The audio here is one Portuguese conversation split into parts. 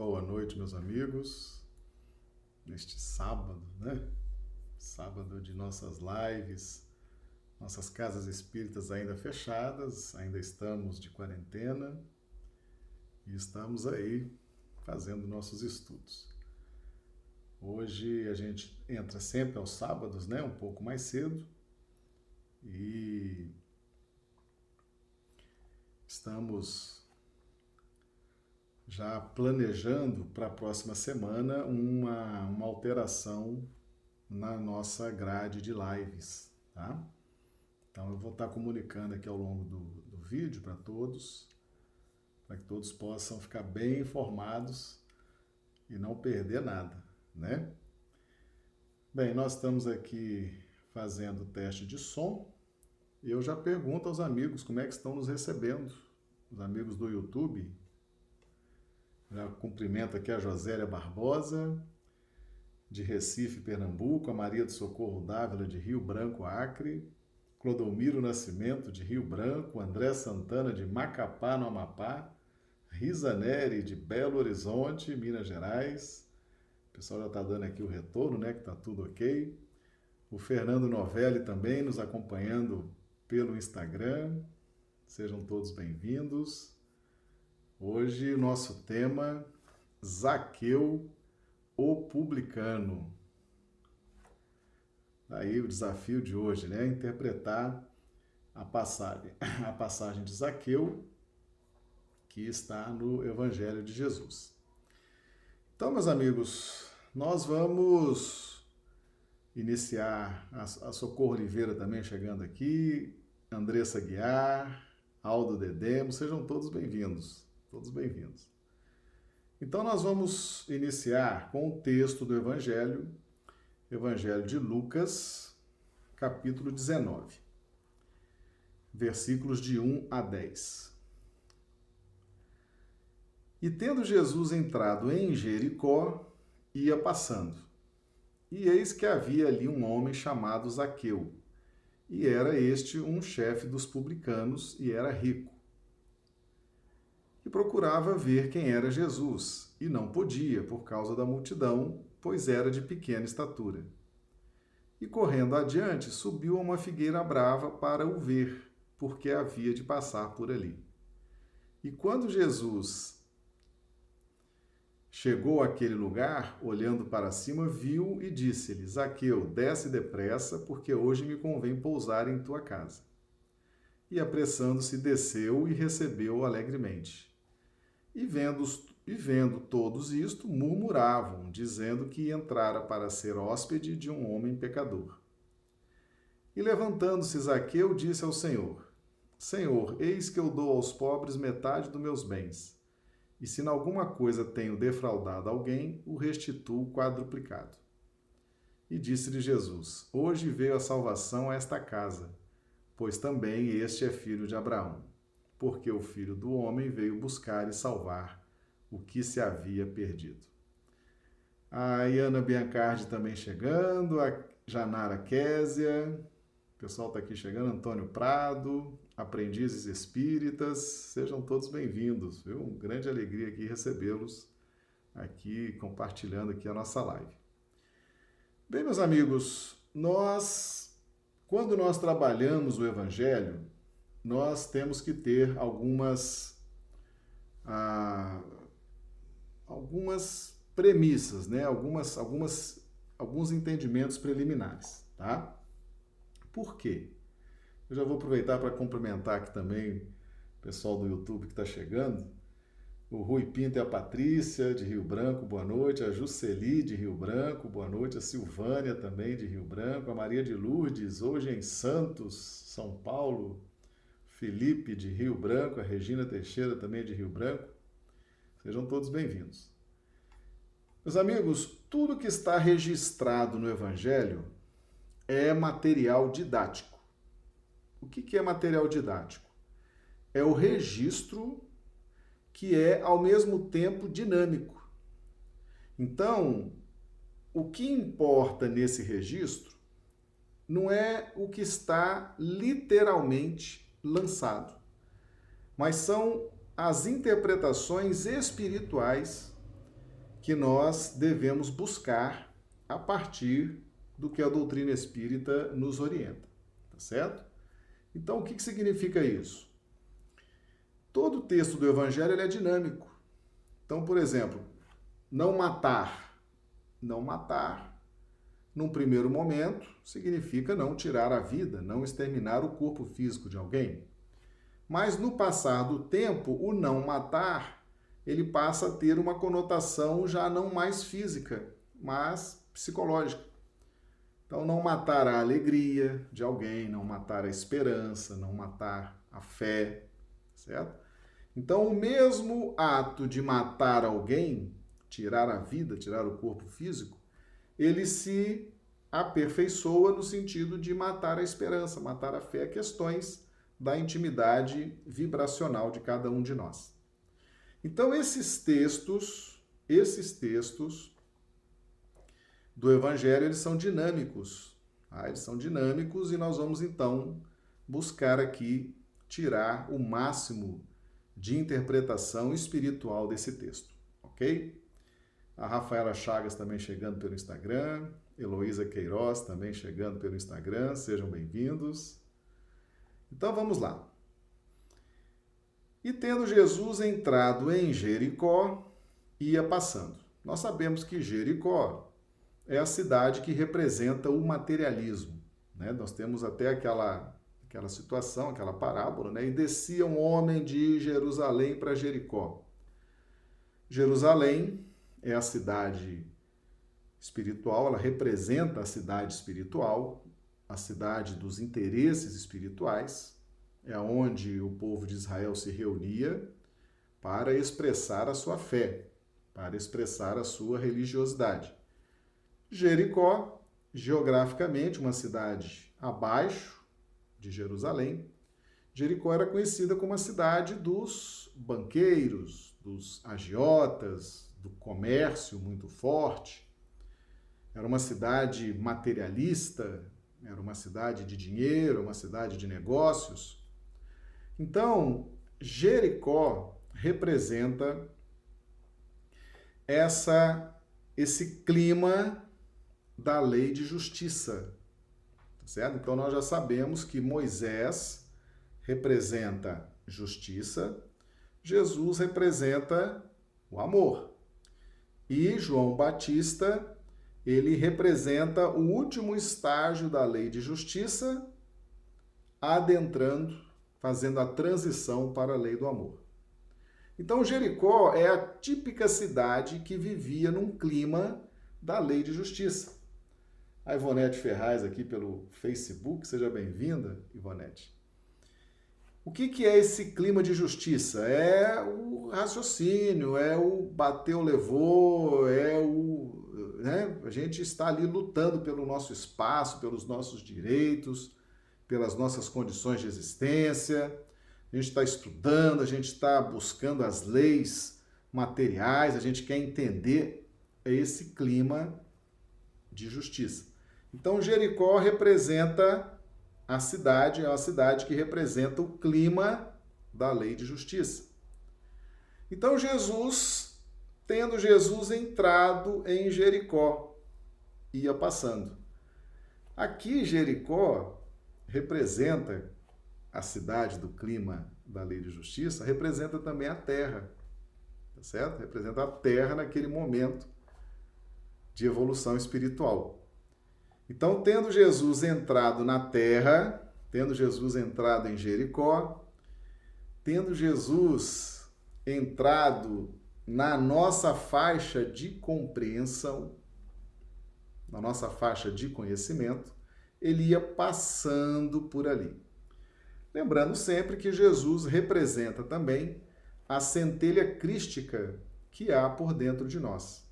Boa noite, meus amigos. Neste sábado, né? Sábado de nossas lives, nossas casas espíritas ainda fechadas, ainda estamos de quarentena e estamos aí fazendo nossos estudos. Hoje a gente entra sempre aos sábados, né? Um pouco mais cedo e estamos já planejando para a próxima semana uma, uma alteração na nossa grade de lives, tá? Então eu vou estar comunicando aqui ao longo do, do vídeo para todos, para que todos possam ficar bem informados e não perder nada, né? Bem, nós estamos aqui fazendo o teste de som. E eu já pergunto aos amigos como é que estão nos recebendo. Os amigos do YouTube, já cumprimento aqui a Josélia Barbosa, de Recife, Pernambuco, a Maria do Socorro Dávila, de Rio Branco, Acre, Clodomiro Nascimento, de Rio Branco, André Santana, de Macapá, no Amapá, Risa Neri, de Belo Horizonte, Minas Gerais. O pessoal já está dando aqui o retorno, né? Que está tudo ok. O Fernando Novelli também nos acompanhando pelo Instagram. Sejam todos bem-vindos. Hoje o nosso tema Zaqueu, o publicano. Aí o desafio de hoje, né? Interpretar a passagem, a passagem de Zaqueu, que está no Evangelho de Jesus. Então, meus amigos, nós vamos iniciar a, a Socorro Oliveira também chegando aqui, Andressa Guiar, Aldo Dedemo, sejam todos bem-vindos. Todos bem-vindos. Então, nós vamos iniciar com o texto do Evangelho, Evangelho de Lucas, capítulo 19, versículos de 1 a 10. E tendo Jesus entrado em Jericó, ia passando. E eis que havia ali um homem chamado Zaqueu, e era este um chefe dos publicanos e era rico procurava ver quem era Jesus, e não podia, por causa da multidão, pois era de pequena estatura. E correndo adiante, subiu a uma figueira brava para o ver, porque havia de passar por ali. E quando Jesus chegou àquele lugar, olhando para cima, viu e disse-lhe: Zaqueu, desce depressa, porque hoje me convém pousar em tua casa. E apressando-se, desceu e recebeu-o alegremente. E vendo, e vendo todos isto, murmuravam, dizendo que entrara para ser hóspede de um homem pecador. E levantando-se Zaqueu, disse ao Senhor: Senhor, eis que eu dou aos pobres metade dos meus bens. E se em alguma coisa tenho defraudado alguém, o restituo quadruplicado. E disse-lhe Jesus: Hoje veio a salvação a esta casa, pois também este é filho de Abraão porque o Filho do Homem veio buscar e salvar o que se havia perdido. A Iana Biancardi também chegando, a Janara Késia, o pessoal está aqui chegando, Antônio Prado, aprendizes espíritas, sejam todos bem-vindos, viu? Uma grande alegria aqui recebê-los aqui, compartilhando aqui a nossa live. Bem, meus amigos, nós, quando nós trabalhamos o Evangelho, nós temos que ter algumas, ah, algumas premissas, né? algumas, algumas, alguns entendimentos preliminares. Tá? Por quê? Eu já vou aproveitar para cumprimentar aqui também o pessoal do YouTube que está chegando. O Rui Pinto e a Patrícia, de Rio Branco, boa noite. A Juceli, de Rio Branco, boa noite. A Silvânia, também de Rio Branco. A Maria de Lourdes, hoje em Santos, São Paulo, Felipe de Rio Branco, a Regina Teixeira também de Rio Branco. Sejam todos bem-vindos. Meus amigos, tudo que está registrado no Evangelho é material didático. O que é material didático? É o registro que é ao mesmo tempo dinâmico. Então, o que importa nesse registro não é o que está literalmente lançado, mas são as interpretações espirituais que nós devemos buscar a partir do que a doutrina espírita nos orienta, tá certo? Então, o que, que significa isso? Todo texto do Evangelho é dinâmico. Então, por exemplo, não matar. Não matar, num primeiro momento, significa não tirar a vida, não exterminar o corpo físico de alguém. Mas no passar do tempo, o não matar, ele passa a ter uma conotação já não mais física, mas psicológica. Então, não matar a alegria de alguém, não matar a esperança, não matar a fé, certo? Então, o mesmo ato de matar alguém, tirar a vida, tirar o corpo físico, ele se aperfeiçoa no sentido de matar a esperança, matar a fé, questões da intimidade vibracional de cada um de nós. Então, esses textos, esses textos do Evangelho, eles são dinâmicos. Tá? Eles são dinâmicos e nós vamos então buscar aqui tirar o máximo de interpretação espiritual desse texto, ok? A Rafaela Chagas também chegando pelo Instagram, Heloísa Queiroz também chegando pelo Instagram, sejam bem-vindos. Então vamos lá. E tendo Jesus entrado em Jericó, ia passando. Nós sabemos que Jericó é a cidade que representa o materialismo. Né? Nós temos até aquela, aquela situação, aquela parábola, né? e descia um homem de Jerusalém para Jericó. Jerusalém é a cidade espiritual, ela representa a cidade espiritual, a cidade dos interesses espirituais é onde o povo de Israel se reunia para expressar a sua fé, para expressar a sua religiosidade. Jericó, geograficamente, uma cidade abaixo de Jerusalém, Jericó era conhecida como a cidade dos banqueiros, dos agiotas, do comércio muito forte. Era uma cidade materialista, era uma cidade de dinheiro, uma cidade de negócios. Então, Jericó representa essa esse clima da lei de justiça. Tá certo? Então nós já sabemos que Moisés representa justiça, Jesus representa o amor. E João Batista, ele representa o último estágio da lei de justiça, adentrando fazendo a transição para a lei do amor. Então, Jericó é a típica cidade que vivia num clima da lei de justiça. A Ivonete Ferraz aqui pelo Facebook, seja bem-vinda, Ivonete. O que, que é esse clima de justiça? É o raciocínio, é o bateu, levou, é o. Né? A gente está ali lutando pelo nosso espaço, pelos nossos direitos, pelas nossas condições de existência, a gente está estudando, a gente está buscando as leis materiais, a gente quer entender esse clima de justiça. Então, Jericó representa a cidade, é uma cidade que representa o clima da lei de justiça. Então, Jesus, tendo Jesus entrado em Jericó, ia passando. Aqui, Jericó representa a cidade do clima da lei de justiça, representa também a terra, tá certo? Representa a terra naquele momento de evolução espiritual. Então, tendo Jesus entrado na terra, tendo Jesus entrado em Jericó, tendo Jesus entrado na nossa faixa de compreensão, na nossa faixa de conhecimento, ele ia passando por ali. Lembrando sempre que Jesus representa também a centelha crística que há por dentro de nós.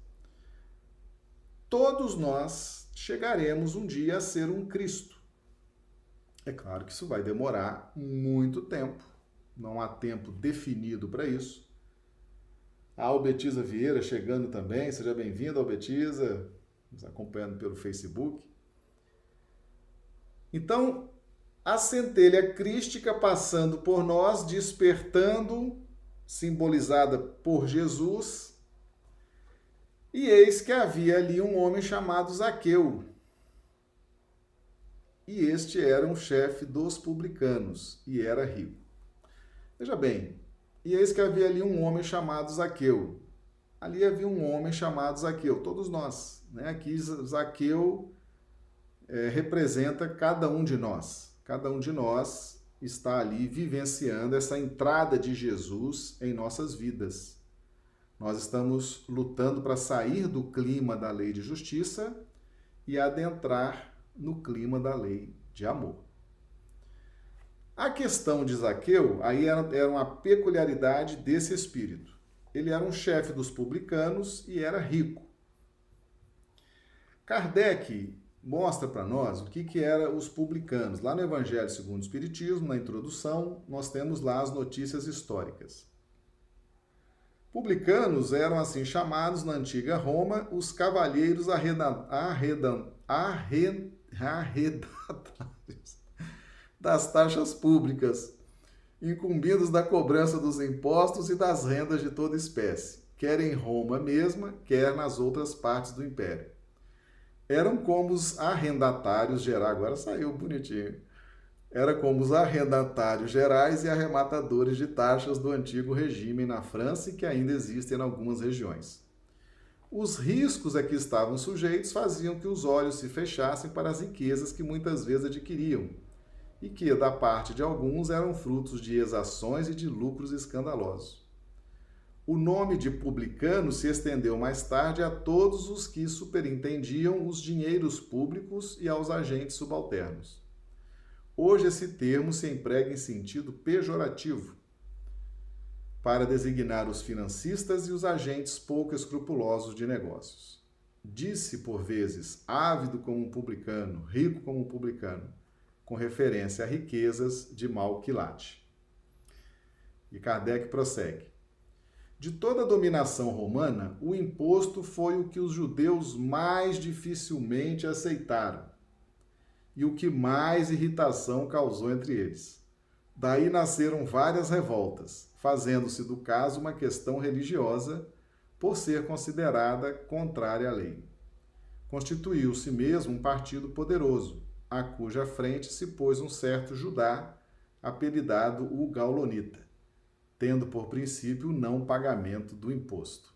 Todos nós chegaremos um dia a ser um Cristo. É claro que isso vai demorar muito tempo, não há tempo definido para isso. A Albetiza Vieira chegando também, seja bem-vinda, Albetiza, nos acompanhando pelo Facebook. Então, a centelha crística passando por nós, despertando, simbolizada por Jesus, E eis que havia ali um homem chamado Zaqueu. E este era um chefe dos publicanos e era rico. Veja bem, e eis que havia ali um homem chamado Zaqueu. Ali havia um homem chamado Zaqueu, todos nós. Né? Aqui Zaqueu é, representa cada um de nós. Cada um de nós está ali vivenciando essa entrada de Jesus em nossas vidas. Nós estamos lutando para sair do clima da lei de justiça e adentrar no clima da lei de amor. A questão de Zaqueu aí era, era uma peculiaridade desse espírito. Ele era um chefe dos publicanos e era rico. Kardec mostra para nós o que, que eram os publicanos. Lá no Evangelho segundo o Espiritismo, na introdução, nós temos lá as notícias históricas. Publicanos eram assim chamados na antiga Roma os cavalheiros arredatários das taxas públicas, incumbidos da cobrança dos impostos e das rendas de toda espécie, quer em Roma mesma, quer nas outras partes do império. Eram como os arrendatários gerais, agora saiu bonitinho era como os arrendatários gerais e arrematadores de taxas do antigo regime na França e que ainda existem em algumas regiões. Os riscos a que estavam sujeitos faziam que os olhos se fechassem para as riquezas que muitas vezes adquiriam, e que, da parte de alguns, eram frutos de exações e de lucros escandalosos. O nome de publicano se estendeu mais tarde a todos os que superintendiam os dinheiros públicos e aos agentes subalternos. Hoje esse termo se emprega em sentido pejorativo para designar os financistas e os agentes pouco escrupulosos de negócios. Disse por vezes ávido como um publicano, rico como um publicano, com referência a riquezas de mau quilate. E Kardec prossegue. De toda a dominação romana, o imposto foi o que os judeus mais dificilmente aceitaram e o que mais irritação causou entre eles. Daí nasceram várias revoltas, fazendo-se do caso uma questão religiosa, por ser considerada contrária à lei. Constituiu-se mesmo um partido poderoso, a cuja frente se pôs um certo Judá, apelidado o Gaulonita, tendo por princípio o não pagamento do imposto.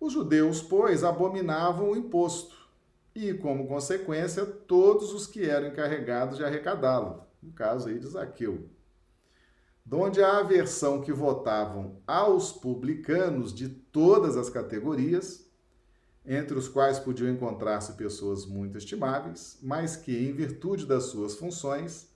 Os judeus, pois, abominavam o imposto e, como consequência, todos os que eram encarregados de arrecadá-lo, no caso aí de Zaqueu. Donde a aversão que votavam aos publicanos de todas as categorias, entre os quais podiam encontrar-se pessoas muito estimáveis, mas que, em virtude das suas funções,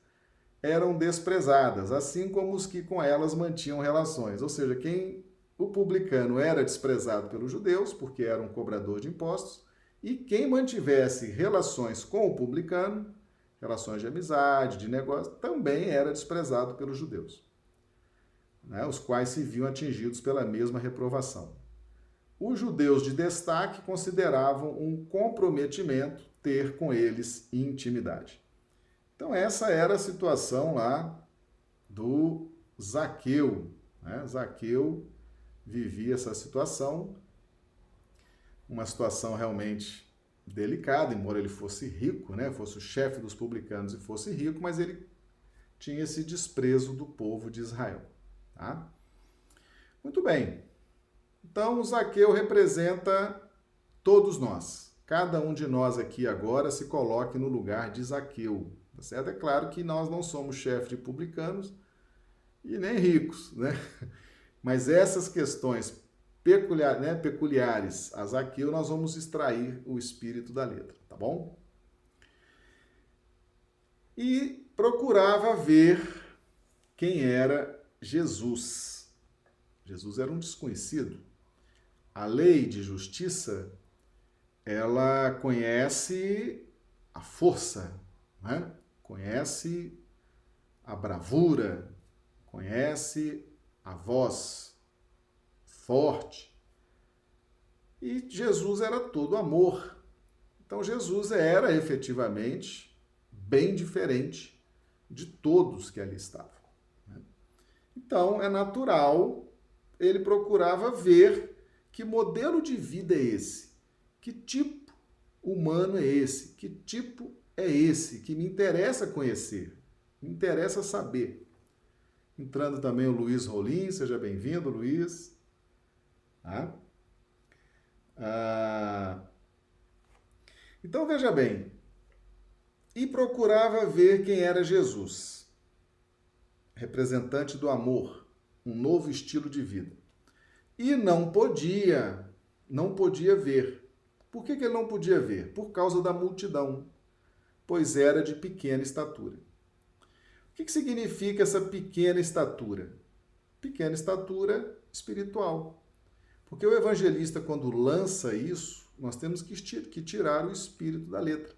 eram desprezadas, assim como os que com elas mantinham relações. Ou seja, quem o publicano era desprezado pelos judeus, porque era um cobrador de impostos, e quem mantivesse relações com o publicano, relações de amizade, de negócio, também era desprezado pelos judeus, né, os quais se viam atingidos pela mesma reprovação. Os judeus de destaque consideravam um comprometimento ter com eles intimidade. Então, essa era a situação lá do Zaqueu. Né? Zaqueu vivia essa situação uma situação realmente delicada, embora ele fosse rico, né, fosse o chefe dos publicanos e fosse rico, mas ele tinha esse desprezo do povo de Israel. Tá? Muito bem. Então, o Zaqueu representa todos nós. Cada um de nós aqui agora se coloque no lugar de Zaqueu. Tá certo? É claro que nós não somos chefe de publicanos e nem ricos, né? Mas essas questões peculiar, né, peculiares a Zaqueu, nós vamos extrair o espírito da letra, tá bom? E procurava ver quem era Jesus. Jesus era um desconhecido. A lei de justiça, ela conhece a força, né? conhece a bravura, conhece a voz, forte. E Jesus era todo amor. Então Jesus era efetivamente bem diferente de todos que ali estavam. Né? Então é natural ele procurava ver que Que modelo de vida é esse? Que tipo humano é esse? Que tipo é esse que me interessa conhecer? Me interessa saber. Entrando também o Luiz Rolim, seja bem-vindo, Luiz. Ah. Ah. Então veja bem, e procurava ver quem era Jesus, representante do amor, um novo estilo de vida. E não podia, não podia ver. Por que, que ele não podia ver? Por causa da multidão, pois era de pequena estatura. O que, que significa essa pequena estatura? Pequena estatura espiritual. Porque o evangelista, quando lança isso, nós temos que tirar o espírito da letra.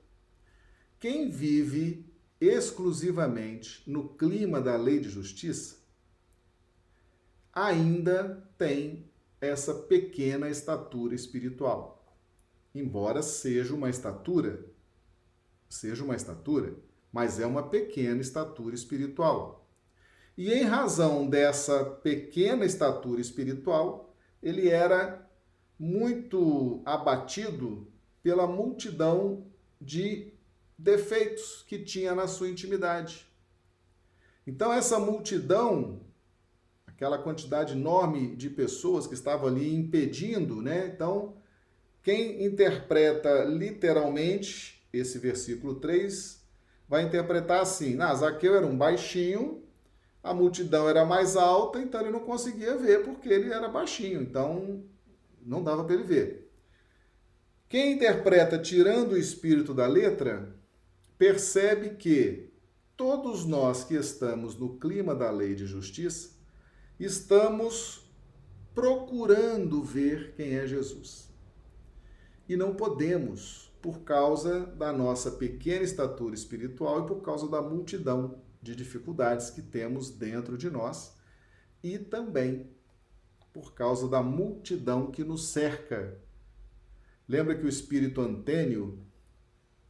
Quem vive exclusivamente no clima da lei de justiça ainda tem essa pequena estatura espiritual. Embora seja uma estatura, seja uma estatura, mas é uma pequena estatura espiritual. E em razão dessa pequena estatura espiritual, ele era muito abatido pela multidão de defeitos que tinha na sua intimidade. Então, essa multidão, aquela quantidade enorme de pessoas que estavam ali impedindo, né? Então, quem interpreta literalmente esse versículo 3 vai interpretar assim: ah, Zaqueu era um baixinho, a multidão era mais alta, então ele não conseguia ver porque ele era baixinho, então não dava para ele ver. Quem interpreta tirando o espírito da letra, percebe que todos nós que estamos no clima da lei de justiça, estamos procurando ver quem é Jesus. E não podemos, por causa da nossa pequena estatura espiritual e por causa da multidão de dificuldades que temos dentro de nós e também por causa da multidão que nos cerca. Lembra que o espírito Antênio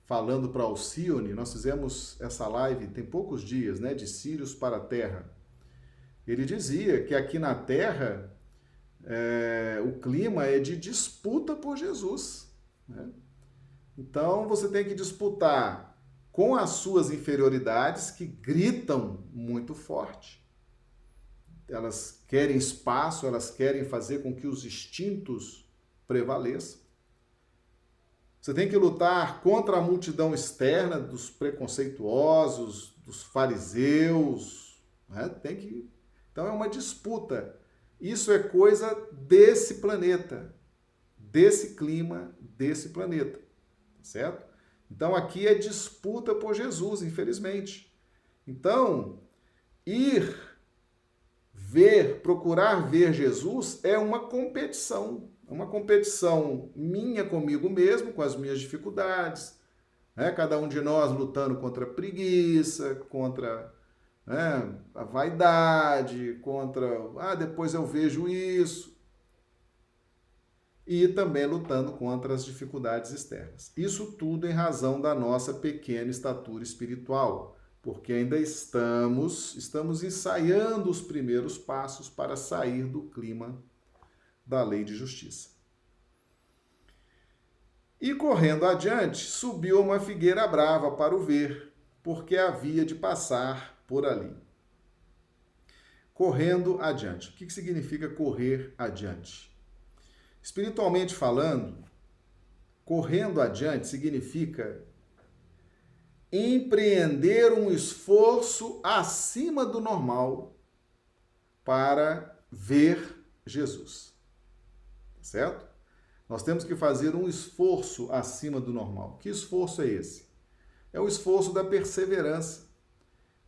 falando para Alcione, nós fizemos essa live tem poucos dias, né, de Sírios para a Terra. Ele dizia que aqui na Terra é, o clima é de disputa por Jesus. Né? Então você tem que disputar com as suas inferioridades que gritam muito forte. Elas querem espaço, elas querem fazer com que os instintos prevaleçam. Você tem que lutar contra a multidão externa dos preconceituosos, dos fariseus. Né? Tem que. Então é uma disputa. Isso é coisa desse planeta, desse clima, desse planeta, certo? Então aqui é disputa por Jesus, infelizmente. Então, ir ver, procurar ver Jesus é uma competição uma competição minha comigo mesmo, com as minhas dificuldades, né? cada um de nós lutando contra a preguiça, contra né, a vaidade, contra, ah, depois eu vejo isso, e também lutando contra as dificuldades externas. Isso tudo em razão da nossa pequena estatura espiritual, porque ainda estamos, estamos ensaiando os primeiros passos para sair do clima da lei de justiça. E correndo adiante, subiu uma figueira brava para o ver, porque havia de passar por ali. Correndo adiante. O que significa correr adiante? Espiritualmente falando, correndo adiante significa empreender um esforço acima do normal para ver Jesus certo? Nós temos que fazer um esforço acima do normal. Que esforço é esse? É o esforço da perseverança.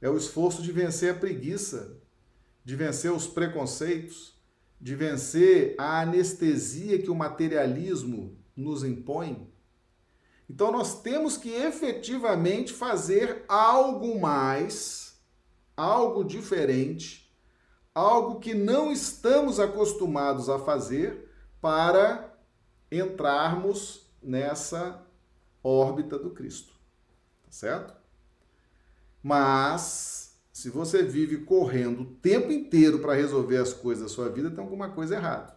É o esforço de vencer a preguiça, de vencer os preconceitos, de vencer a anestesia que o materialismo nos impõe. Então nós temos que efetivamente fazer algo mais, algo diferente, algo que não estamos acostumados a fazer para entrarmos nessa órbita do Cristo. Tá certo? Mas se você vive correndo o tempo inteiro para resolver as coisas da sua vida, tem alguma coisa errada.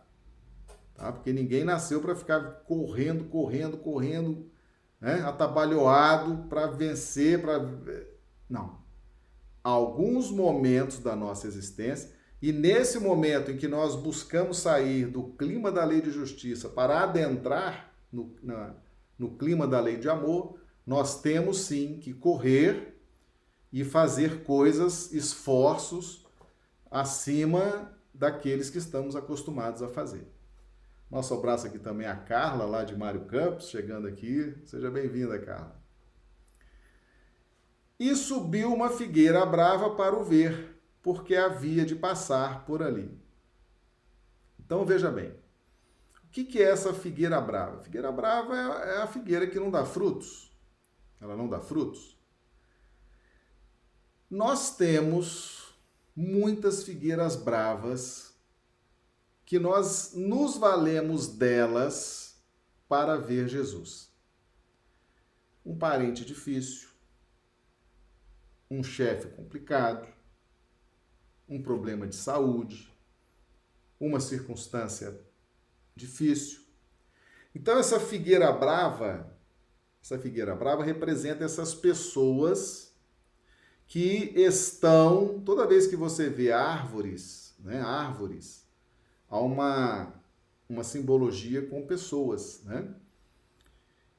tá? Porque ninguém nasceu para ficar correndo, correndo, correndo, né? atabalhoado para vencer, para não. Alguns momentos da nossa existência e nesse momento em que nós buscamos sair do clima da lei de justiça para adentrar no, na, no clima da lei de amor, nós temos sim que correr e fazer coisas, esforços acima daqueles que estamos acostumados a fazer. Nosso abraço aqui também a Carla, lá de Mário Campos, chegando aqui. Seja bem-vinda, Carla. E subiu uma figueira brava para o ver, porque havia de passar por ali. Então veja bem, o que é essa figueira brava? Figueira brava é, é a figueira que não dá frutos. Ela não dá frutos. Nós temos muitas figueiras bravas que nós nos valemos delas para ver Jesus. Um parente difícil, um chefe complicado, um problema de saúde, uma circunstância difícil. Então essa figueira brava, essa figueira brava representa essas pessoas que estão, toda vez que você vê árvores, né, árvores, há uma uma simbologia com pessoas, né?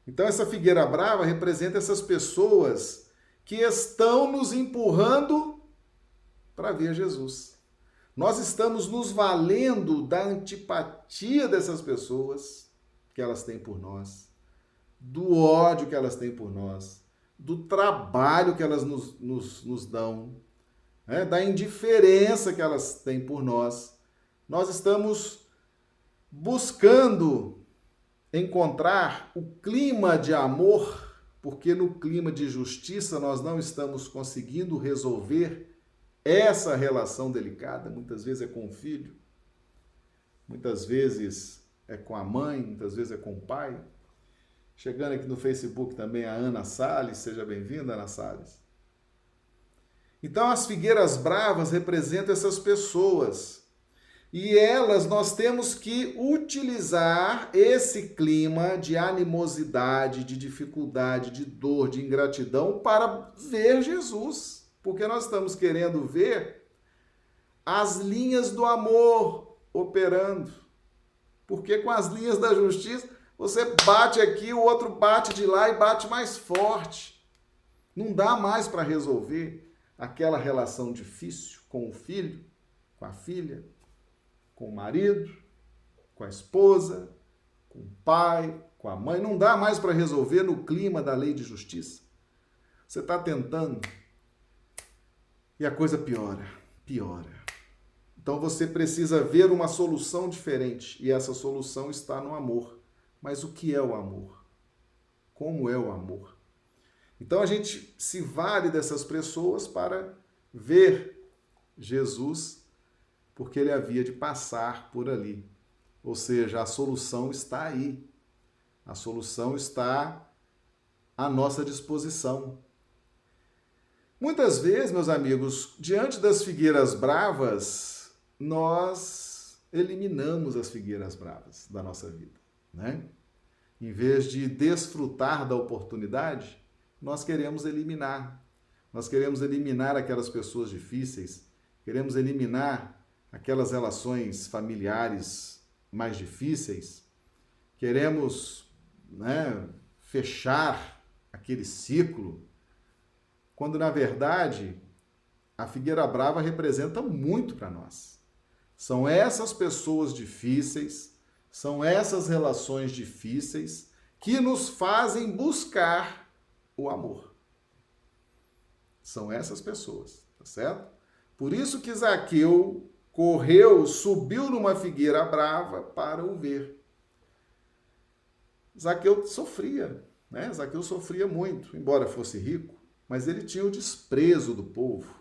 Então essa figueira brava representa essas pessoas que estão nos empurrando para ver Jesus. Nós estamos nos valendo da antipatia dessas pessoas que elas têm por nós, do ódio que elas têm por nós, do trabalho que elas nos, nos, nos dão, né? da indiferença que elas têm por nós. Nós estamos buscando encontrar o clima de amor, porque no clima de justiça nós não estamos conseguindo resolver essa relação delicada, muitas vezes é com o filho, muitas vezes é com a mãe, muitas vezes é com o pai. Chegando aqui no Facebook também a Ana Salles, seja bem-vinda, Ana Salles. Então, as figueiras bravas representam essas pessoas. E elas, nós temos que utilizar esse clima de animosidade, de dificuldade, de dor, de ingratidão para ver Jesus porque nós estamos querendo ver as linhas do amor operando. Porque com as linhas da justiça, você bate aqui, o outro bate de lá e bate mais forte. Não dá mais para resolver aquela relação difícil com o filho, com a filha, com o marido, com a esposa, com o pai, com a mãe. Não dá mais para resolver no clima da lei de justiça. Você está tentando e a coisa piora, piora. Então você precisa ver uma solução diferente e essa solução está no amor. Mas o que é o amor? Como é o amor? Então a gente se vale dessas pessoas para ver Jesus, porque ele havia de passar por ali. Ou seja, a solução está aí. A solução está à nossa disposição. Muitas vezes, meus amigos, diante das figueiras bravas, nós eliminamos as figueiras bravas da nossa vida, né? Em vez de desfrutar da oportunidade, nós queremos eliminar. Nós queremos eliminar aquelas pessoas difíceis, queremos eliminar aquelas relações familiares mais difíceis, queremos né, fechar aquele ciclo quando na verdade a figueira brava representa muito para nós. São essas pessoas difíceis, são essas relações difíceis que nos fazem buscar o amor. São essas pessoas, tá certo? Por isso que Zaqueu correu, subiu numa figueira brava para o ver. Zaqueu sofria, né? Zaqueu sofria muito, embora fosse rico mas ele tinha o desprezo do povo.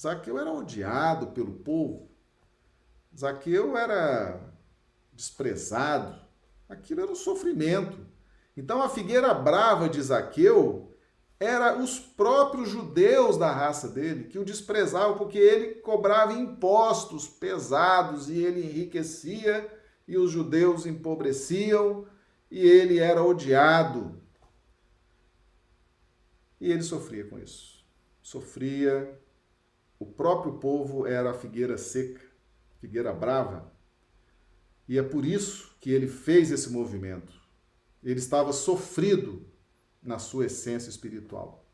Zaqueu era odiado pelo povo. Zaqueu era desprezado. Aquilo era um sofrimento. Então a figueira brava de Zaqueu era os próprios judeus da raça dele que o desprezavam porque ele cobrava impostos pesados e ele enriquecia e os judeus empobreciam e ele era odiado. E ele sofria com isso. Sofria. O próprio povo era a figueira seca, figueira brava. E é por isso que ele fez esse movimento. Ele estava sofrido na sua essência espiritual.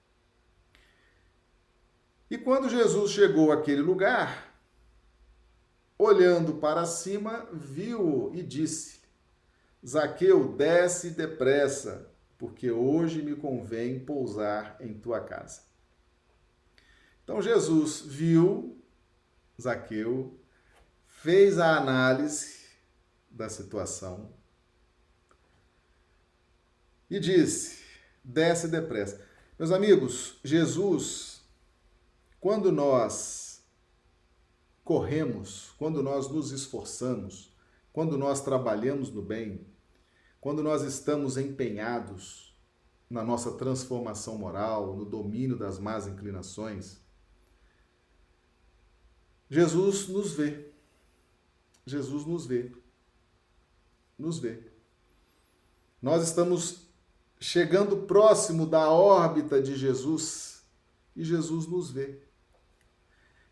E quando Jesus chegou àquele lugar, olhando para cima, viu e disse: Zaqueu, desce depressa, porque hoje me convém pousar em tua casa. Então Jesus viu Zaqueu, fez a análise da situação e disse: desce depressa. Meus amigos, Jesus, quando nós corremos, quando nós nos esforçamos, quando nós trabalhamos no bem, quando nós estamos empenhados na nossa transformação moral, no domínio das más inclinações, Jesus nos vê. Jesus nos vê. Nos vê. Nós estamos chegando próximo da órbita de Jesus e Jesus nos vê.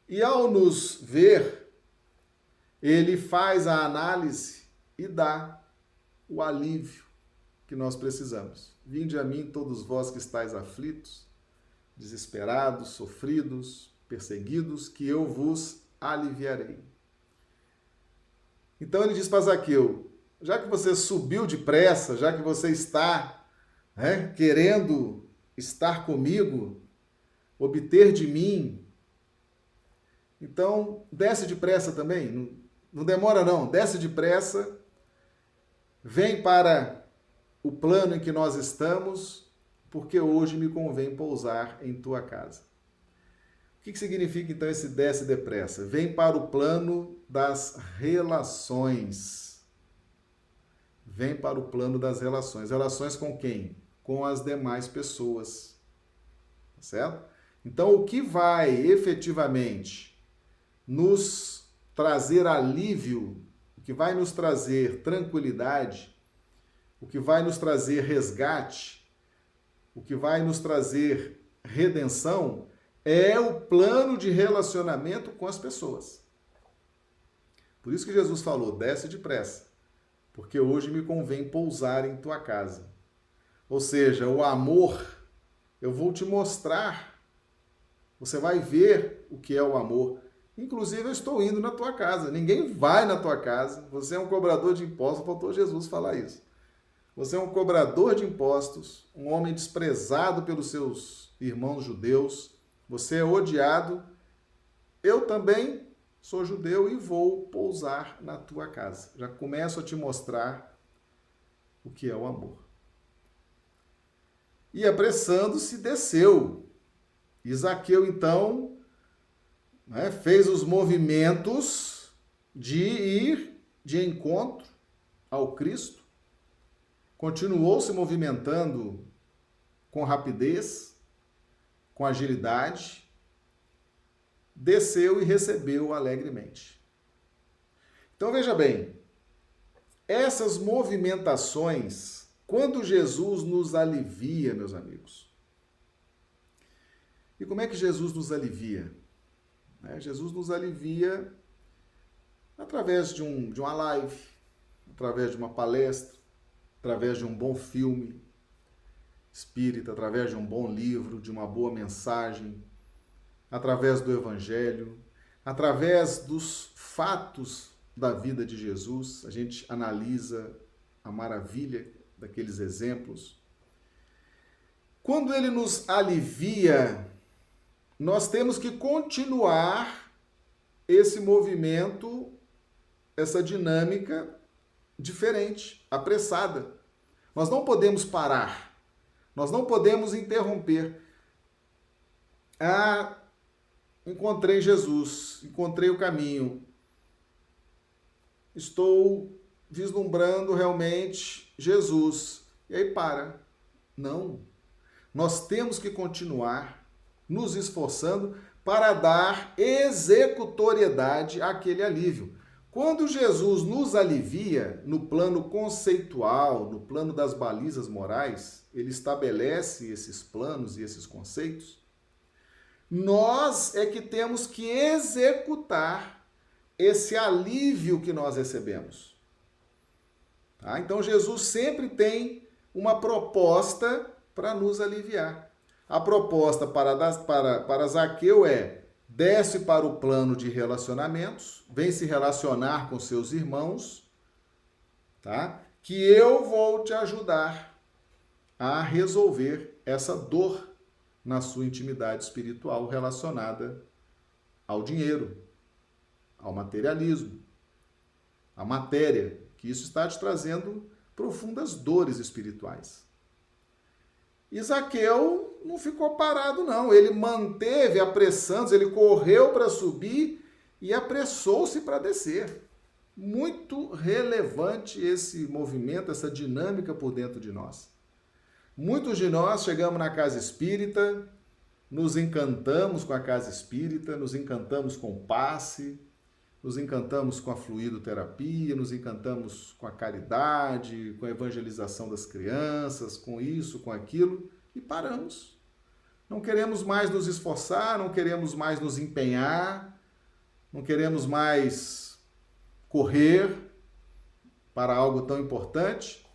E ao nos ver, ele faz a análise e dá o alívio que nós precisamos. Vinde a mim todos vós que estáis aflitos, desesperados, sofridos, perseguidos, que eu vos aliviarei. Então ele diz para Zaqueu: já que você subiu depressa, já que você está né, querendo estar comigo, obter de mim, então desce depressa também, não, não demora não, desce depressa, vem para o plano em que nós estamos, porque hoje me convém pousar em tua casa. O que, que significa então esse desce depressa? Vem para o plano das relações. Vem para o plano das relações. Relações com quem? Com as demais pessoas. Tá certo? Então, o que vai efetivamente nos trazer alívio, o que vai nos trazer tranquilidade, o que vai nos trazer resgate, o que vai nos trazer redenção, é o plano de relacionamento com as pessoas. Por isso que Jesus falou: desce depressa, porque hoje me convém pousar em tua casa. Ou seja, o amor, eu vou te mostrar. Você vai ver o que é o amor. Inclusive, eu estou indo na tua casa. Ninguém vai na tua casa. Você é um cobrador de impostos. Faltou Jesus falar isso. Você é um cobrador de impostos, um homem desprezado pelos seus irmãos judeus você é odiado. Eu também sou judeu e vou pousar na tua casa. Já começo a te mostrar o que é o amor. E apressando-se, desceu. Isaqueu, então, né, fez os movimentos de ir de encontro ao Cristo, continuou se movimentando com rapidez, com agilidade, desceu e recebeu alegremente. Então veja bem, essas movimentações, quando Jesus nos alivia, meus amigos. E como é que Jesus nos alivia? É, Jesus nos alivia através de, um, de uma live, através de uma palestra, através de um bom filme, espírita, através de um bom livro, de uma boa mensagem, através do Evangelho, através dos fatos da vida de Jesus, a gente analisa a maravilha daqueles exemplos. Quando ele nos alivia, nós temos que continuar esse movimento, essa dinâmica diferente, apressada. Nós não podemos parar. Nós não podemos interromper. Ah, encontrei Jesus, encontrei o caminho. Estou vislumbrando realmente Jesus. E aí para. Não. Nós temos que continuar nos esforçando para dar executoriedade àquele alívio. Quando Jesus nos alivia no plano conceitual, no plano das balizas morais, ele estabelece esses planos e esses conceitos, nós é que temos que executar esse alívio que nós recebemos. Tá? Então Jesus sempre tem uma proposta para nos aliviar. A proposta para, para, para Zaqueu é desce para o plano de relacionamentos, vem se relacionar com seus irmãos, tá? Que eu vou te ajudar a resolver essa dor na sua intimidade espiritual relacionada ao dinheiro, ao materialismo, à matéria, que isso está te trazendo profundas dores espirituais. Isaqueu não ficou parado, não. Ele manteve apressando, ele correu para subir e apressou-se para descer. Muito relevante esse movimento, essa dinâmica por dentro de nós. Muitos de nós chegamos na casa espírita, nos encantamos com a casa espírita, nos encantamos com o passe, nos encantamos com a fluidoterapia, nos encantamos com a caridade, com a evangelização das crianças, com isso, com aquilo, e paramos. Não queremos mais nos esforçar, não queremos mais nos empenhar, não queremos mais correr para algo tão importante.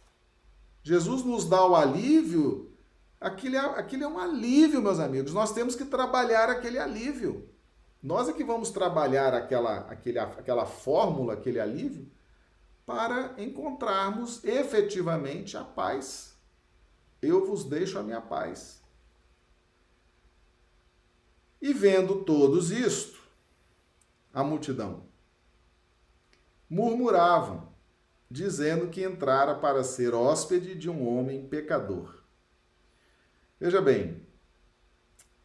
Jesus nos dá o alívio, aquilo é, aquilo é um alívio, meus amigos. Nós temos que trabalhar aquele alívio. Nós é que vamos trabalhar aquela, aquele, aquela fórmula, aquele alívio, para encontrarmos efetivamente a paz. Eu vos deixo a minha paz. E vendo todos isto, a multidão murmuravam, dizendo que entrara para ser hóspede de um homem pecador. Veja bem,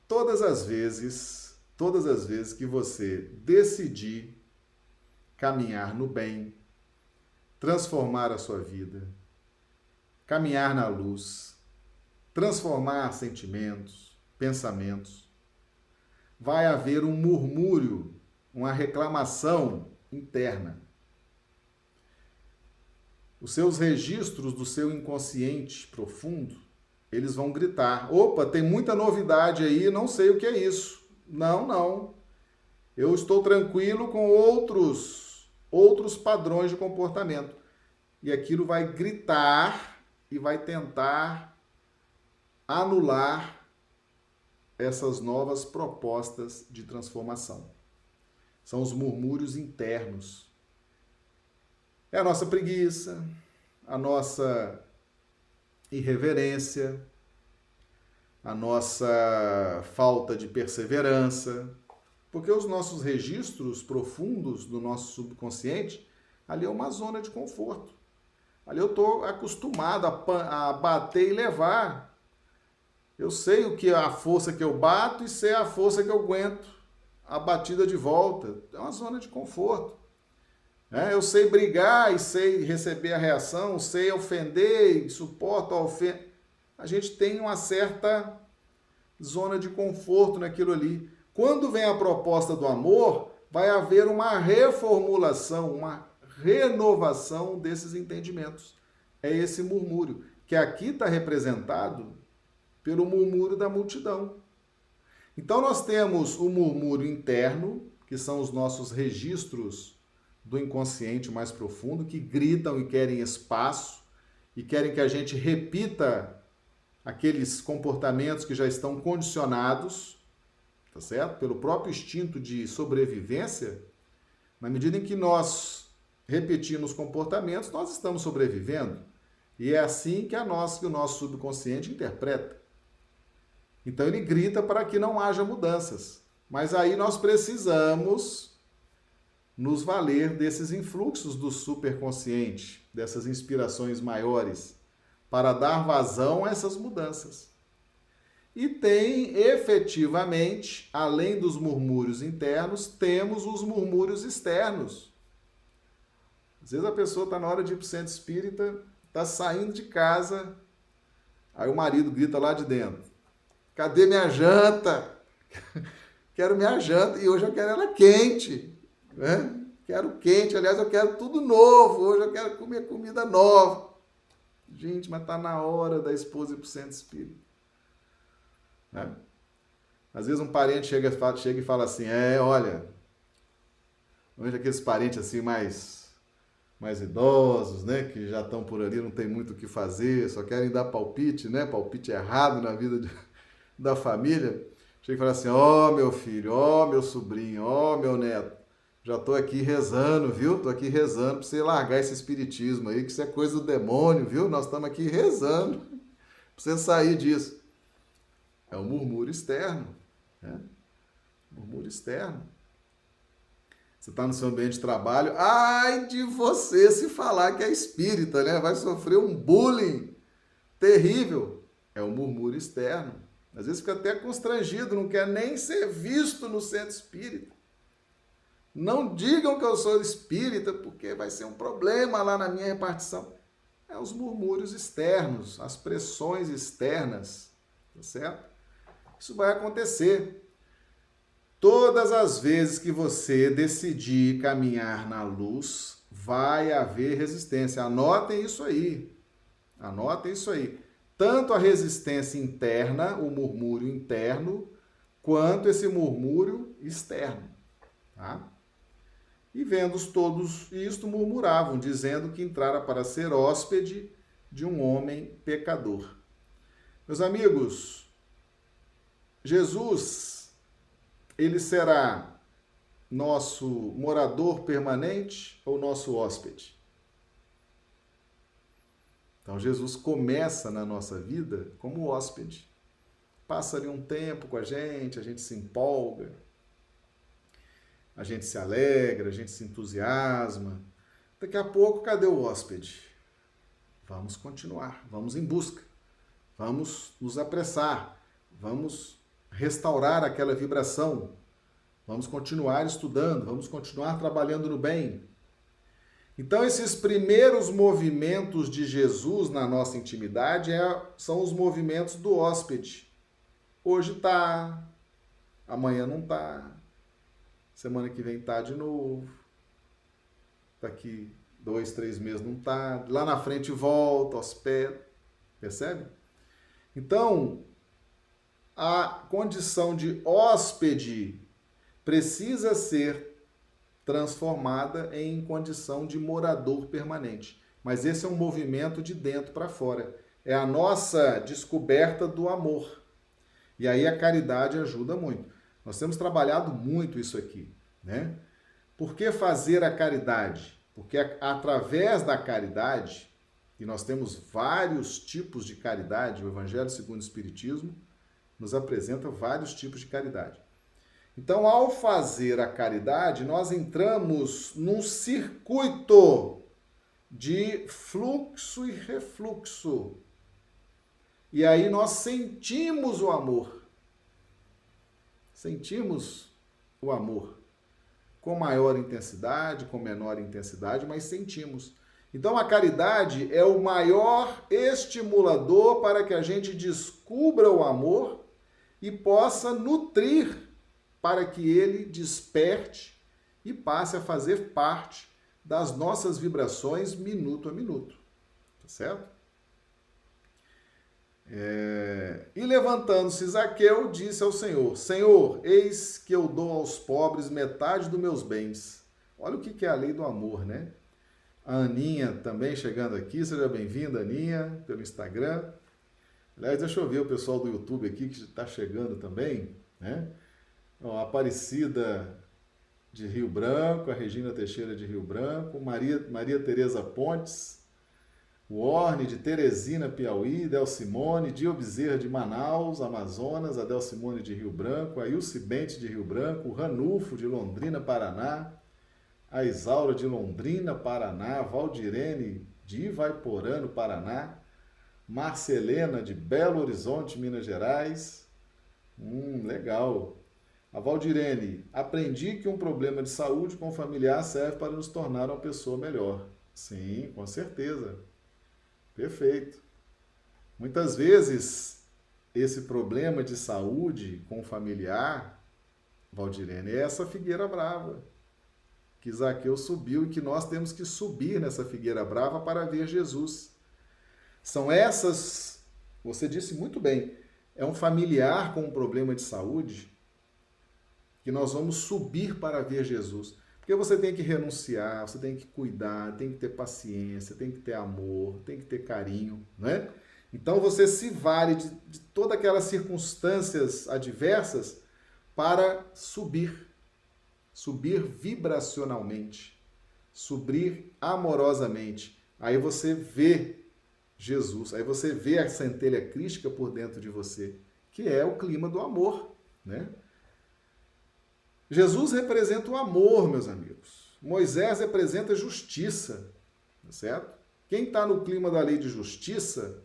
todas as vezes todas as vezes que você decidir caminhar no bem, transformar a sua vida, caminhar na luz, transformar sentimentos, pensamentos, vai haver um murmúrio, uma reclamação interna. Os seus registros do seu inconsciente profundo, eles vão gritar: opa, tem muita novidade aí, não sei o que é isso. Não, não. Eu estou tranquilo com outros outros padrões de comportamento. E aquilo vai gritar e vai tentar anular essas novas propostas de transformação. São os murmúrios internos. É a nossa preguiça, a nossa irreverência, a nossa falta de perseverança, porque os nossos registros profundos do nosso subconsciente, ali é uma zona de conforto. Ali eu estou acostumado a, a bater e levar. Eu sei o que é a força que eu bato e sei a força que eu aguento. A batida de volta. É uma zona de conforto. É, eu sei brigar e sei receber a reação, sei ofender e suporto a ofensa a gente tem uma certa zona de conforto naquilo ali. Quando vem a proposta do amor, vai haver uma reformulação, uma renovação desses entendimentos. É esse murmúrio, que aqui está representado pelo murmúrio da multidão. Então nós temos o murmúrio interno, que são os nossos registros do inconsciente mais profundo, que gritam e querem espaço e querem que a gente repita aqueles comportamentos que já estão condicionados, tá certo? Pelo próprio instinto de sobrevivência, na medida em que nós repetimos comportamentos, nós estamos sobrevivendo. E é assim que, a nós, que o nosso subconsciente interpreta. Então ele grita para que não haja mudanças. Mas aí nós precisamos nos valer desses influxos do superconsciente, dessas inspirações maiores para dar vazão a essas mudanças. E tem efetivamente, além dos murmúrios internos, temos os murmúrios externos. Às vezes a pessoa está na hora de ir para o centro espírita, está saindo de casa, aí o marido grita lá de dentro: Cadê minha janta? quero minha janta e hoje eu quero ela quente. Né? Quero quente, aliás, eu quero tudo novo. Hoje eu quero comer comida nova. Gente, mas está na hora da esposa ir para o centro espírita. Né? Às vezes um parente chega, chega e fala assim: É, olha, hoje aqueles parentes assim mais mais idosos, né, que já estão por ali, não tem muito o que fazer, só querem dar palpite, né, palpite errado na vida de, da família. Chega e fala assim: Ó, oh, meu filho, ó, oh, meu sobrinho, ó, oh, meu neto, já estou aqui rezando, viu? Estou aqui rezando para você largar esse espiritismo aí, que isso é coisa do demônio, viu? Nós estamos aqui rezando para você sair disso. É o murmúrio externo. Né? Murmúrio externo. Você está no seu ambiente de trabalho, ai de você se falar que é espírita, né? Vai sofrer um bullying terrível. É o murmúrio externo. Às vezes fica até constrangido, não quer nem ser visto no centro espírita. Não digam que eu sou espírita, porque vai ser um problema lá na minha repartição. É os murmúrios externos, as pressões externas, tá certo? Isso vai acontecer. Todas as vezes que você decidir caminhar na luz, vai haver resistência. Anotem isso aí. Anotem isso aí. Tanto a resistência interna, o murmúrio interno, quanto esse murmúrio externo. Tá? E vendo-os todos isto, murmuravam, dizendo que entrara para ser hóspede de um homem pecador. Meus amigos, Jesus, ele será nosso morador permanente ou nosso hóspede? Então, Jesus começa na nossa vida como hóspede. Passa ali um tempo com a gente, a gente se empolga, a gente se alegra, a gente se entusiasma. Daqui a pouco, cadê o hóspede? Vamos continuar, vamos em busca, vamos nos apressar, vamos restaurar aquela vibração, vamos continuar estudando, vamos continuar trabalhando no bem. Então, esses primeiros movimentos de Jesus na nossa intimidade é, são os movimentos do hóspede. Hoje tá, amanhã não tá, Semana que vem tá de novo. Daqui dois, três meses não tá. Lá na frente volta, hospeda. Percebe? Então, a condição de hóspede precisa ser transformada em condição de morador permanente. Mas esse é um movimento de dentro para fora. É a nossa descoberta do amor. E aí a caridade ajuda muito. Nós temos trabalhado muito isso aqui, né? Por que fazer a caridade? Porque através da caridade, e nós temos vários tipos de caridade, o Evangelho segundo o Espiritismo nos apresenta vários tipos de caridade. Então, ao fazer a caridade, nós entramos num circuito de fluxo e refluxo. E aí nós sentimos o amor sentimos o amor com maior intensidade, com menor intensidade, mas sentimos. Então a caridade é o maior estimulador para que a gente descubra o amor e possa nutrir para que ele desperte e passe a fazer parte das nossas vibrações minuto a minuto. Tá certo? É... E levantando-se Zaqueu, disse ao Senhor: Senhor, eis que eu dou aos pobres metade dos meus bens. Olha o que é a lei do amor, né? A Aninha também chegando aqui, seja bem-vinda, Aninha, pelo Instagram. Aliás, deixa eu ver o pessoal do YouTube aqui que está chegando também, né? Ó, Aparecida de Rio Branco, a Regina Teixeira de Rio Branco, Maria, Maria Tereza Pontes, o Orne de Teresina, Piauí, Del Simone, Dio Bezerra de Manaus, Amazonas, a Del Simone de Rio Branco, a Bente de Rio Branco, o Ranulfo de Londrina, Paraná, a Isaura de Londrina, Paraná, Valdirene de Ivaiporã, no Paraná, Marcelena de Belo Horizonte, Minas Gerais. Hum, legal. A Valdirene, aprendi que um problema de saúde com familiar serve para nos tornar uma pessoa melhor. Sim, com certeza. Perfeito. Muitas vezes, esse problema de saúde com o familiar, Valdirene, é essa figueira brava que Zaqueu subiu e que nós temos que subir nessa figueira brava para ver Jesus. São essas, você disse muito bem, é um familiar com um problema de saúde que nós vamos subir para ver Jesus. Porque você tem que renunciar, você tem que cuidar, tem que ter paciência, tem que ter amor, tem que ter carinho, né? Então você se vale de, de todas aquelas circunstâncias adversas para subir, subir vibracionalmente, subir amorosamente. Aí você vê Jesus, aí você vê a centelha crística por dentro de você, que é o clima do amor, né? Jesus representa o amor, meus amigos. Moisés representa justiça, tá certo? Quem está no clima da lei de justiça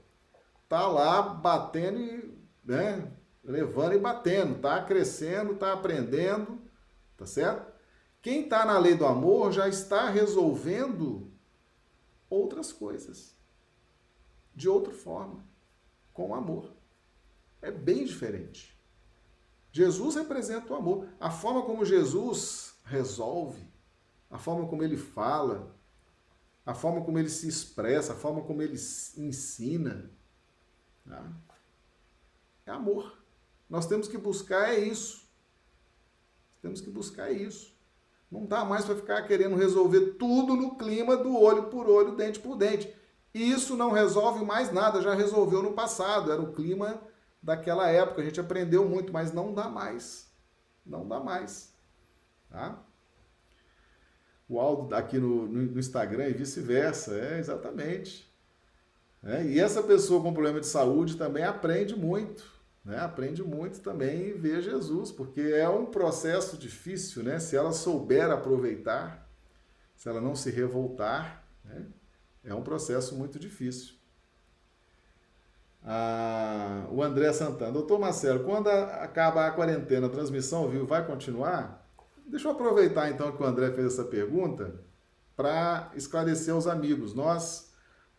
está lá batendo e, né, levando e batendo, está crescendo, está aprendendo, tá certo? Quem está na lei do amor já está resolvendo outras coisas de outra forma, com amor. É bem diferente. Jesus representa o amor. A forma como Jesus resolve, a forma como ele fala, a forma como ele se expressa, a forma como ele ensina, tá? é amor. Nós temos que buscar é isso. Temos que buscar é isso. Não dá mais para ficar querendo resolver tudo no clima do olho por olho, dente por dente. Isso não resolve mais nada, já resolveu no passado, era o clima daquela época. A gente aprendeu muito, mas não dá mais. Não dá mais. Tá? O Aldo aqui no, no Instagram e vice-versa. É, exatamente. É, e essa pessoa com problema de saúde também aprende muito. Né? Aprende muito também e vê Jesus, porque é um processo difícil, né? Se ela souber aproveitar, se ela não se revoltar, né? é um processo muito difícil a, o André Santana. Doutor Marcelo, quando a, acaba a quarentena, a transmissão viu, vai continuar? Deixa eu aproveitar então que o André fez essa pergunta para esclarecer aos amigos. Nós,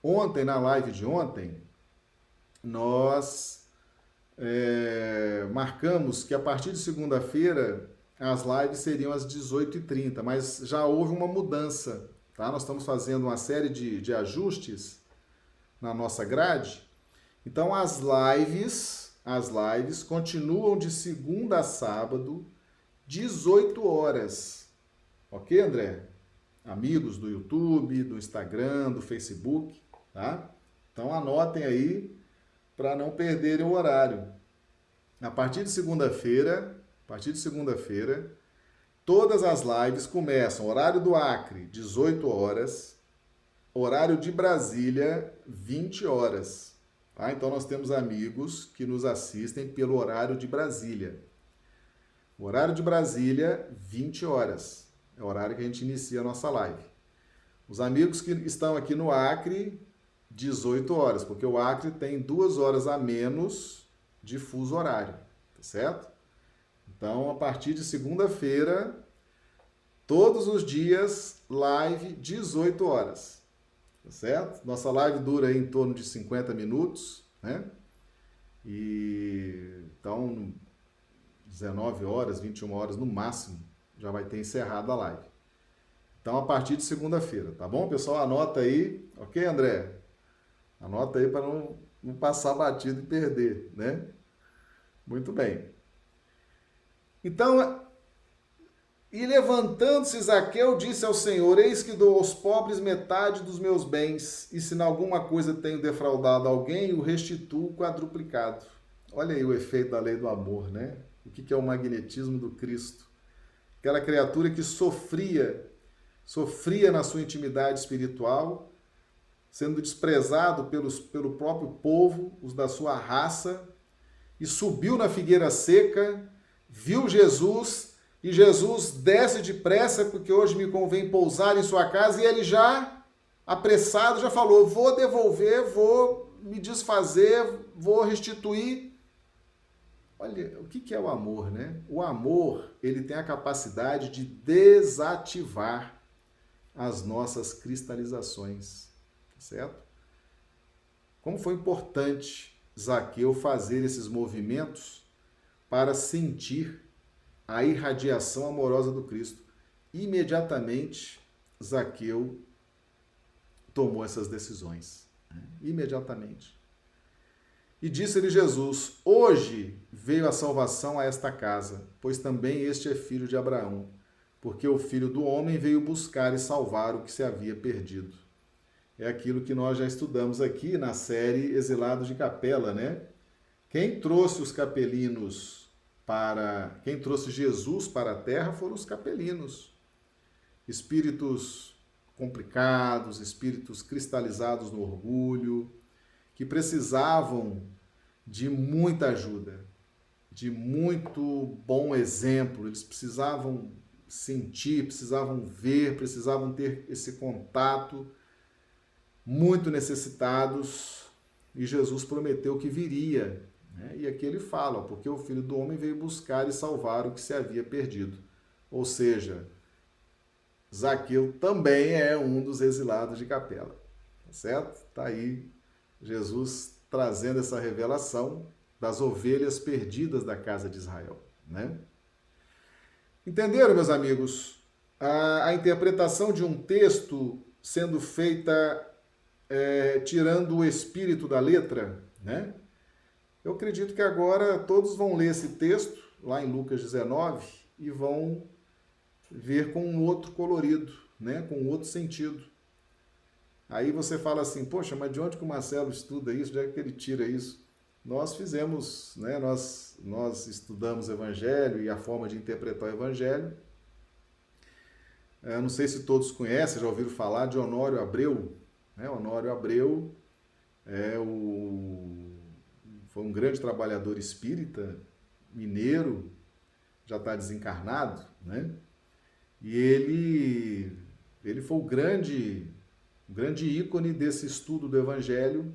ontem, na live de ontem, nós é, marcamos que a partir de segunda-feira as lives seriam às 18h30, mas já houve uma mudança. Tá? Nós estamos fazendo uma série de, de ajustes na nossa grade então as lives, as lives continuam de segunda a sábado, 18 horas. OK, André? Amigos do YouTube, do Instagram, do Facebook, tá? Então anotem aí para não perderem o horário. A partir de segunda-feira, a partir de segunda-feira, todas as lives começam horário do Acre, 18 horas, horário de Brasília, 20 horas. Tá? Então nós temos amigos que nos assistem pelo horário de Brasília. O horário de Brasília, 20 horas. É o horário que a gente inicia a nossa live. Os amigos que estão aqui no Acre, 18 horas, porque o Acre tem duas horas a menos de fuso horário, tá certo? Então, a partir de segunda-feira, todos os dias, live 18 horas tá certo? Nossa live dura em torno de 50 minutos, né? E então 19 horas, 21 horas no máximo, já vai ter encerrado a live. Então a partir de segunda-feira, tá bom, pessoal? Anota aí, ok, André? Anota aí para não, não passar batido e perder, né? Muito bem. Então, e levantando-se Zaqueu, disse ao Senhor: Eis que dou aos pobres metade dos meus bens, e se em alguma coisa tenho defraudado alguém, o restituo quadruplicado. Olha aí o efeito da lei do amor, né? O que é o magnetismo do Cristo? Aquela criatura que sofria, sofria na sua intimidade espiritual, sendo desprezado pelos, pelo próprio povo, os da sua raça, e subiu na figueira seca, viu Jesus e Jesus desce depressa, porque hoje me convém pousar em sua casa, e ele já, apressado, já falou: vou devolver, vou me desfazer, vou restituir. Olha, o que é o amor, né? O amor, ele tem a capacidade de desativar as nossas cristalizações, tá certo? Como foi importante Zaqueu fazer esses movimentos para sentir a irradiação amorosa do Cristo. imediatamente Zaqueu tomou essas decisões. Né? Imediatamente. E disse-lhe Jesus: Hoje veio a salvação a esta casa, pois também este é filho de Abraão, porque o filho do homem veio buscar e salvar o que se havia perdido. É aquilo que nós já estudamos aqui na série Exilados de Capela, né? Quem trouxe os capelinos para. Quem trouxe Jesus para a terra foram os capelinos. Espíritos complicados, espíritos cristalizados no orgulho, que precisavam de muita ajuda, de muito bom exemplo. Eles precisavam sentir, precisavam ver, precisavam ter esse contato, muito necessitados, e Jesus prometeu que viria. Né? E aqui ele fala, porque o Filho do Homem veio buscar e salvar o que se havia perdido. Ou seja, Zaqueu também é um dos exilados de Capela. Tá certo? Está aí Jesus trazendo essa revelação das ovelhas perdidas da casa de Israel, né? Entenderam, meus amigos? A, a interpretação de um texto sendo feita é, tirando o espírito da letra, né? Eu acredito que agora todos vão ler esse texto lá em Lucas 19 e vão ver com um outro colorido, né? com um outro sentido. Aí você fala assim, poxa, mas de onde que o Marcelo estuda isso? De onde é que ele tira isso? Nós fizemos, né? nós, nós estudamos Evangelho e a forma de interpretar o Evangelho. Eu não sei se todos conhecem, já ouviram falar de Honório Abreu. Né? Honório Abreu é o, foi um grande trabalhador espírita, mineiro, já está desencarnado, né? E ele, ele foi o grande, grande ícone desse estudo do Evangelho,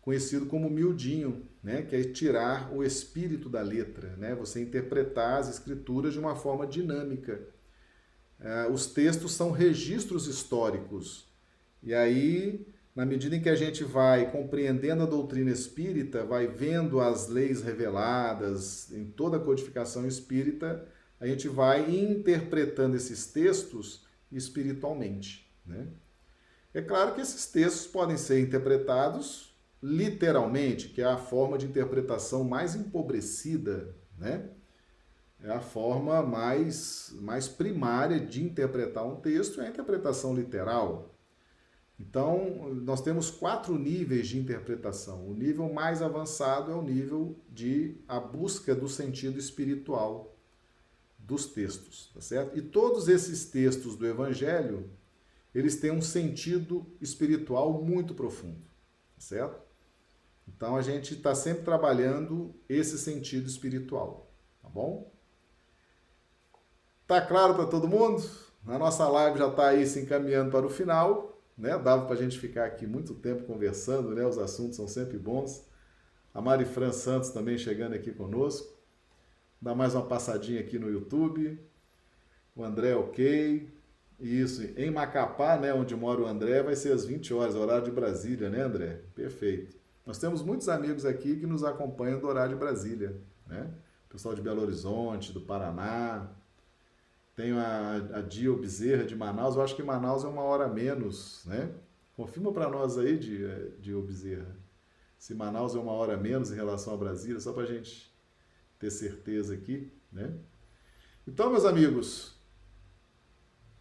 conhecido como miudinho, né? que é tirar o espírito da letra, né? você interpretar as escrituras de uma forma dinâmica. Uh, os textos são registros históricos. E aí, na medida em que a gente vai compreendendo a doutrina espírita, vai vendo as leis reveladas em toda a codificação espírita, a gente vai interpretando esses textos espiritualmente. Né? É claro que esses textos podem ser interpretados literalmente, que é a forma de interpretação mais empobrecida, né? É a forma mais, mais primária de interpretar um texto, é a interpretação literal. Então, nós temos quatro níveis de interpretação. O nível mais avançado é o nível de a busca do sentido espiritual dos textos, tá certo? E todos esses textos do Evangelho, eles têm um sentido espiritual muito profundo, tá certo? Então a gente está sempre trabalhando esse sentido espiritual, tá bom? Tá claro para todo mundo? A nossa live já está aí se encaminhando para o final, né? Dava para a gente ficar aqui muito tempo conversando, né? Os assuntos são sempre bons. A Mari Fran Santos também chegando aqui conosco. Dá mais uma passadinha aqui no YouTube. O André, ok. Isso, em Macapá, né, onde mora o André, vai ser às 20 horas, horário de Brasília, né, André? Perfeito. Nós temos muitos amigos aqui que nos acompanham do horário de Brasília, né? Pessoal de Belo Horizonte, do Paraná. Tenho a, a Dio Bezerra de Manaus, eu acho que Manaus é uma hora menos, né? Confirma para nós aí, Dio Bezerra, se Manaus é uma hora menos em relação a Brasília, só para a gente ter certeza aqui, né? Então, meus amigos,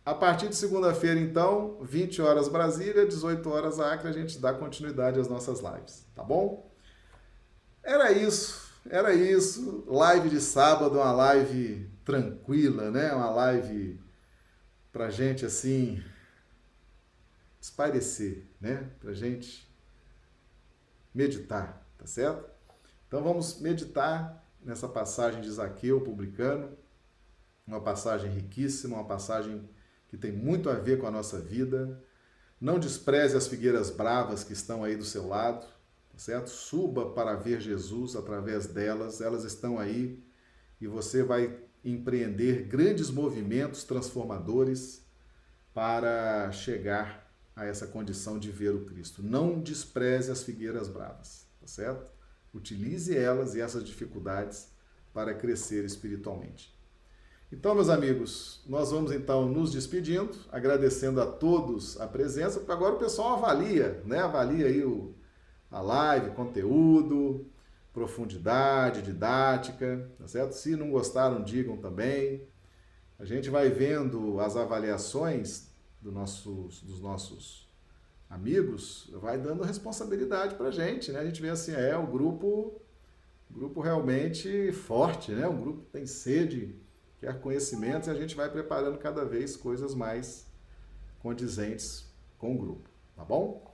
a partir de segunda-feira, então, 20 horas Brasília, 18 horas Acre, a gente dá continuidade às nossas lives, tá bom? Era isso, era isso. Live de sábado, uma live tranquila, né? Uma live pra gente assim espairecer, né? Pra gente meditar, tá certo? Então vamos meditar nessa passagem de Zaqueu publicano, uma passagem riquíssima, uma passagem que tem muito a ver com a nossa vida. Não despreze as figueiras bravas que estão aí do seu lado, tá certo? Suba para ver Jesus através delas, elas estão aí e você vai empreender grandes movimentos transformadores para chegar a essa condição de ver o Cristo. Não despreze as figueiras bravas, tá certo? Utilize elas e essas dificuldades para crescer espiritualmente. Então, meus amigos, nós vamos então nos despedindo, agradecendo a todos a presença, porque agora o pessoal avalia, né? Avalia aí o, a live, conteúdo, profundidade, didática, tá certo? Se não gostaram, digam também. A gente vai vendo as avaliações do dos nossos amigos, vai dando responsabilidade para a gente, né? A gente vê assim, é o grupo, grupo realmente forte, né? Um grupo que tem sede quer conhecimentos e a gente vai preparando cada vez coisas mais condizentes com o grupo, tá bom?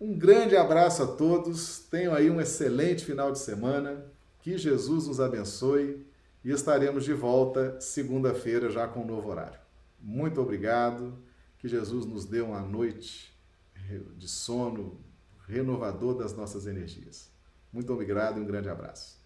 Um grande abraço a todos, tenham aí um excelente final de semana, que Jesus nos abençoe e estaremos de volta segunda-feira já com um novo horário. Muito obrigado, que Jesus nos dê uma noite de sono renovador das nossas energias. Muito obrigado e um grande abraço.